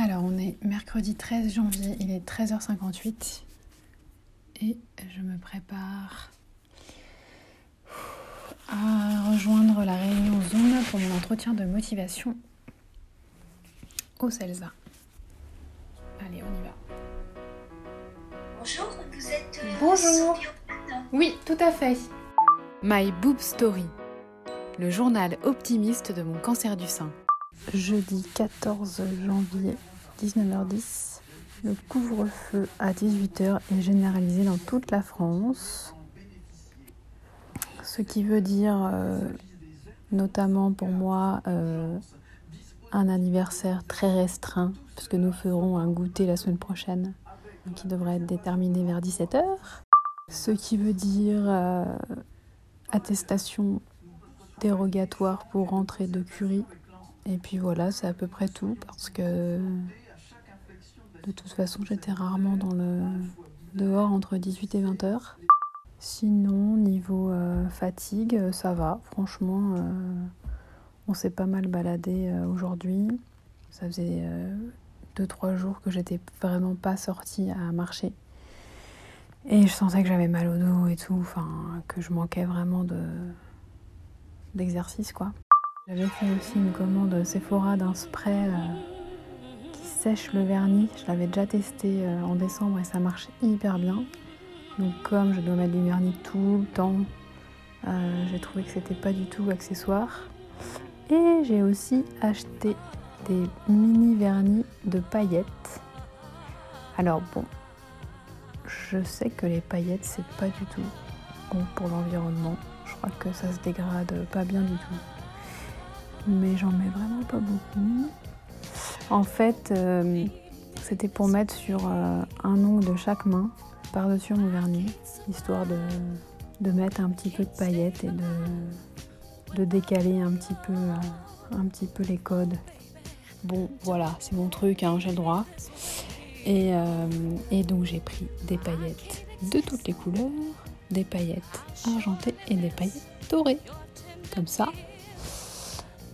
Alors, on est mercredi 13 janvier, il est 13h58 et je me prépare à rejoindre la réunion Zoom pour mon entretien de motivation au CELSA. Allez, on y va. Bonjour, vous êtes. euh, Bonjour. Oui, tout à fait. My Boob Story, le journal optimiste de mon cancer du sein. Jeudi 14 janvier, 19h10. Le couvre-feu à 18h est généralisé dans toute la France. Ce qui veut dire, euh, notamment pour moi, euh, un anniversaire très restreint, puisque nous ferons un goûter la semaine prochaine, qui devrait être déterminé vers 17h. Ce qui veut dire euh, attestation dérogatoire pour rentrer de Curie. Et puis voilà, c'est à peu près tout parce que de toute façon, j'étais rarement dans le dehors entre 18 et 20 heures. Sinon, niveau euh, fatigue, euh, ça va. Franchement, euh, on s'est pas mal baladé aujourd'hui. Ça faisait 2-3 jours que j'étais vraiment pas sortie à marcher. Et je sentais que j'avais mal au dos et tout, enfin, que je manquais vraiment de d'exercice, quoi. J'avais fait aussi une commande Sephora d'un spray euh, qui sèche le vernis. Je l'avais déjà testé euh, en décembre et ça marche hyper bien. Donc comme je dois mettre du vernis tout le temps, euh, j'ai trouvé que c'était pas du tout accessoire. Et j'ai aussi acheté des mini vernis de paillettes. Alors bon, je sais que les paillettes c'est pas du tout bon pour l'environnement. Je crois que ça se dégrade pas bien du tout mais j'en mets vraiment pas beaucoup. En fait, euh, c'était pour mettre sur euh, un ongle de chaque main par-dessus mon vernis, histoire de, de mettre un petit peu de paillettes et de, de décaler un petit, peu, euh, un petit peu les codes. Bon, voilà, c'est mon truc, hein, j'ai le droit. Et, et donc j'ai pris des paillettes de toutes les couleurs, des paillettes argentées et des paillettes dorées. Comme ça,